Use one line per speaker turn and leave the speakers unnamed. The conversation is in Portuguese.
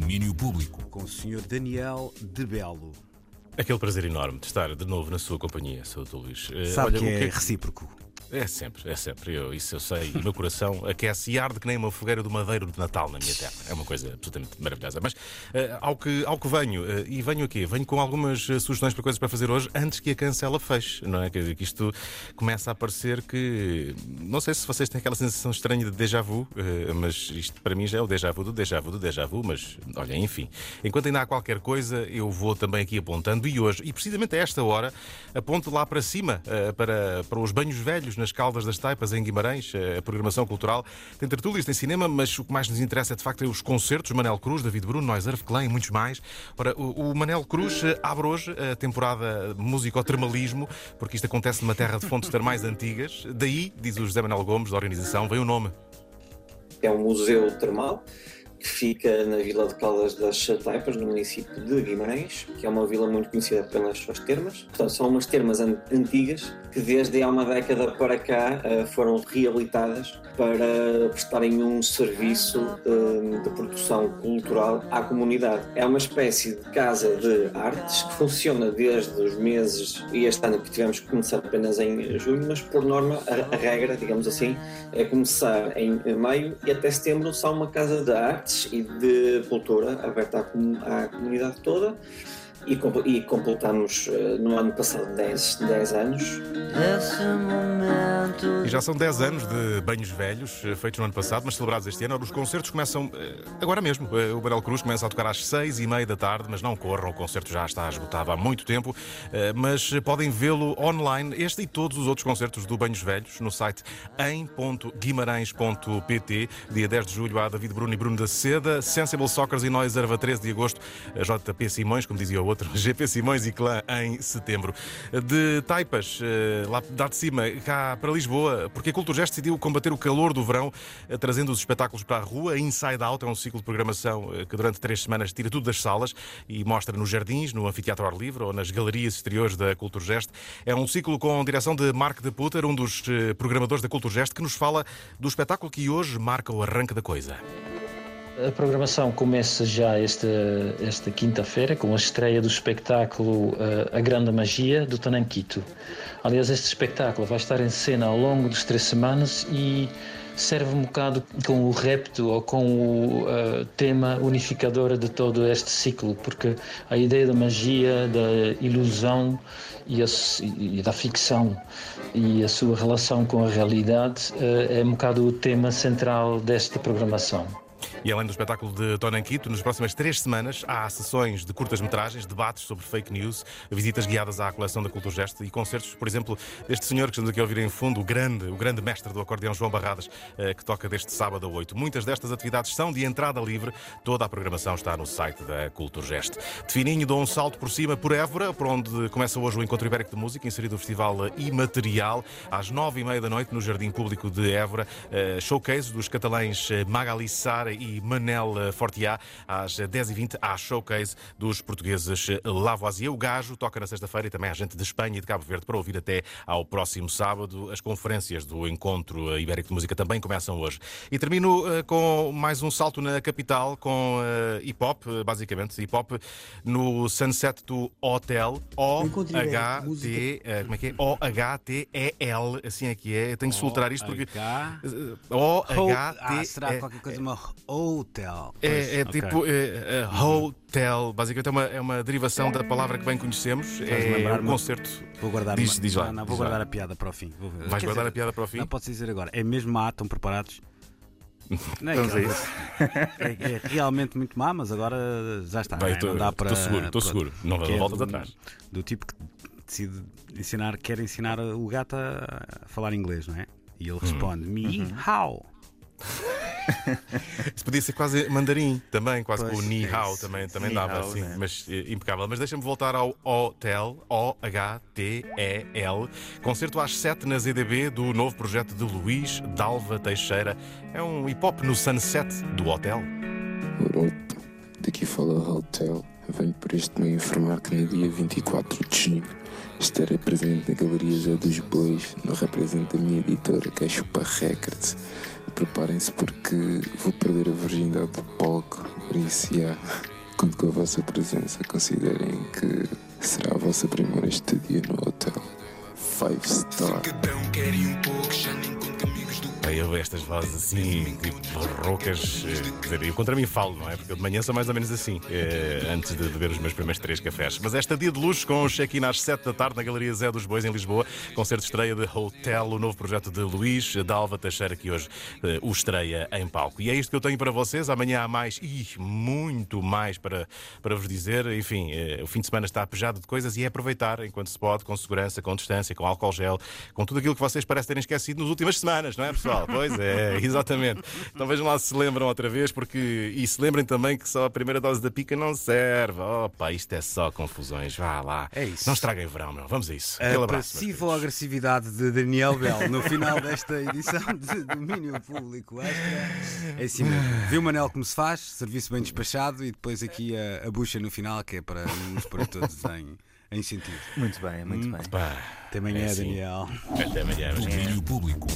domínio público.
Com o Sr. Daniel de Belo.
Aquele prazer enorme de estar de novo na sua companhia, Sr. Luís. Eh,
Sabe
olha,
que
o
é
que
recíproco.
É sempre, é sempre. Eu, isso eu sei. E o meu coração aquece e arde que nem uma fogueira do madeiro de Natal na minha terra. É uma coisa absolutamente maravilhosa. Mas eh, ao, que, ao que venho, eh, e venho aqui, venho com algumas eh, sugestões para coisas para fazer hoje antes que a cancela feche, não é? Dizer, que isto começa a parecer que. Não sei se vocês têm aquela sensação estranha de déjà vu, eh, mas isto para mim já é o déjà vu do déjà vu do déjà vu. Mas olha, enfim. Enquanto ainda há qualquer coisa, eu vou também aqui apontando. E hoje, e precisamente a esta hora, aponto lá para cima, para, para os banhos velhos nas Caldas das Taipas, em Guimarães, eh, a programação cultural. Tem tertúlias, tem cinema, mas o que mais nos interessa é de facto é os concertos. Manel Cruz, David Bruno, Noiserve, Klein e muitos mais. Ora, o, o Manel Cruz eh, abre hoje a temporada músico-termalismo, porque isto acontece numa terra de fontes termais antigas. Daí, diz o José Manuel Gomes, da organização, vem o nome.
É um museu termal que fica na vila de Caldas das Taipas, no município de Guimarães, que é uma vila muito conhecida pelas suas termas. Portanto, são umas termas an- antigas que desde há uma década para cá eh, foram reabilitadas para prestarem um serviço eh, de produção cultural à comunidade. É uma espécie de casa de artes que funciona desde os meses, e este ano que tivemos que começar apenas em junho, mas por norma a regra, digamos assim, é começar em maio e até setembro são uma casa de artes e de cultura aberta à, à comunidade toda e, e completamos eh, no ano passado 10, 10 anos.
E já são 10 anos de banhos velhos, eh, feitos no ano passado, mas celebrados este ano. Os concertos começam eh, agora mesmo. O Barel Cruz começa a tocar às 6 e meia da tarde, mas não corram, o concerto já está esgotado há muito tempo. Mas podem vê-lo online, este e todos os outros concertos do Banhos Velhos, no site em.guimarães.pt. Dia 10 de julho há David Bruno e Bruno da Seda, Sensible Soccers e Nós Erva 13 de agosto, a JP Simões, como dizia o outro, GP Simões e Clã em setembro. De Taipas, eh, lá de cima, cá para Lisboa, porque a Culturgest decidiu combater o calor do verão, eh, trazendo os espetáculos para a rua. Inside Out é um ciclo de programação eh, que durante três semanas tira tudo das salas e mostra nos jardins, no anfiteatro ar livre ou nas galerias exteriores da Culturgest. É um ciclo com direção de Mark de Putter, um dos programadores da Culturgest, que nos fala do espetáculo que hoje marca o arranque da coisa.
A programação começa já esta, esta quinta-feira com a estreia do espetáculo eh, A Grande Magia do Tananquito. Aliás, este espetáculo vai estar em cena ao longo das três semanas e serve um bocado com o repto ou com o eh, tema unificador de todo este ciclo, porque a ideia da magia, da ilusão e, a e da ficção e a sua relação com a realidade eh, é um bocado o tema central desta programação.
E além do espetáculo de Tonanquito, nas próximas três semanas há sessões de curtas-metragens, debates sobre fake news, visitas guiadas à coleção da Culturgest e concertos, por exemplo, deste senhor que estamos aqui a ouvir em fundo, o grande, o grande mestre do acordeão João Barradas, eh, que toca deste sábado a 8. Muitas destas atividades são de entrada livre, toda a programação está no site da Culturgest. De fininho dou um salto por cima por Évora, por onde começa hoje o Encontro Ibérico de Música, inserido o Festival Imaterial, às nove e meia da noite no Jardim Público de Évora, eh, showcase dos catalães eh, Magali Sara e Manel Fortiá, às 10h20 há showcase dos portugueses Lavoisier. O Gajo toca na sexta-feira e também há gente de Espanha e de Cabo Verde para ouvir até ao próximo sábado. As conferências do Encontro Ibérico de Música também começam hoje. E termino eh, com mais um salto na capital com eh, hip-hop, eh, basicamente, hip-hop no Sunset do Hotel, O-H-T, como é que é? O-H-T-E-L, assim é que é. Eu tenho que soltar isto porque... O-H-T...
Ah, será qualquer coisa, uma hotel.
É, é
ok.
tipo é, é, hotel, basicamente é uma, é uma derivação da palavra que bem conhecemos. É um concerto.
Vou guardar,
Diz- diz lá,
Não, não, vou
lá.
guardar a piada para o fim. Vou-
Vais guardar
dizer,
a piada para o fim?
Não posso dizer agora. É mesmo má, estão preparados? Não é
Vamos isso.
É, é realmente muito má, mas agora já está.
Vai,
não é?
tô-
Não dá para.
seguro, tô
pronto.
seguro. Não- não
é
voltas
do-
atrás.
Do tipo que decide ensinar, quer ensinar o gato a falar inglês, não é? E
Hum.
ele responde: Me,
Uhum.
how?
Isso podia ser quase mandarim também, quase
Pois,
com o Ni
é
Hao também, também
Ni
dava
hao,
assim,
né?
mas eh, impecável. Mas deixa-me voltar ao Hotel, O-H-T-E-L, concerto às 7 na ZDB do novo projeto de Luís Dalva Teixeira. É um hip hop no sunset do hotel.
Daqui fala o Hotel. Venho por este meio informar que no dia 24 de junho estarei presente na Galeria dos Bois, no represento da minha editora, que é Chupa Records. Preparem-se porque vou perder a virgindade do palco Por isso, yeah, conto com a vossa presença. Considerem que será a vossa primeira estadia no hotel. Five star.
Aí eu estas vozes assim, tipo roucas. eh, Quer dizer, eu contra mim falo, não é? Porque eu de manhã sou mais ou menos assim, eh, antes de beber os meus primeiros três cafés. Mas esta dia de luxo com o check-in às 7 da tarde na Galeria Zé dos Bois, em Lisboa, concerto de estreia de Hotel, o novo projeto de Luís Dalva Teixeira, que hoje eh, o estreia em palco. E é isto que eu tenho para vocês. Amanhã há mais, e muito mais para, para vos dizer. Enfim, eh, o fim de semana está apejado de coisas e é aproveitar enquanto se pode, com segurança, com distância, com álcool gel, com tudo aquilo que vocês parecem terem esquecido nas últimas semanas, não é, pessoal? Pois é, exatamente. Então vejam lá se se lembram outra vez, porque. E se lembrem também que só a primeira dose da pica não serve. Opa, isto é só confusões. Vá lá.
É isso.
Não estraguem verão, meu. Vamos a isso.
A
Aquele abraço. meus
passiva agressividade de Daniel Bell no final desta edição de Domínio Público Extra. É assim mesmo. Viu Manel como se faz, serviço bem despachado e depois aqui a, a bucha no final, que é para nos pôr todos em, em sentido.
Muito bem, muito bem.
Pá,
Até amanhã,
É assim.
Daniel.
até amanhã.
Domínio Público.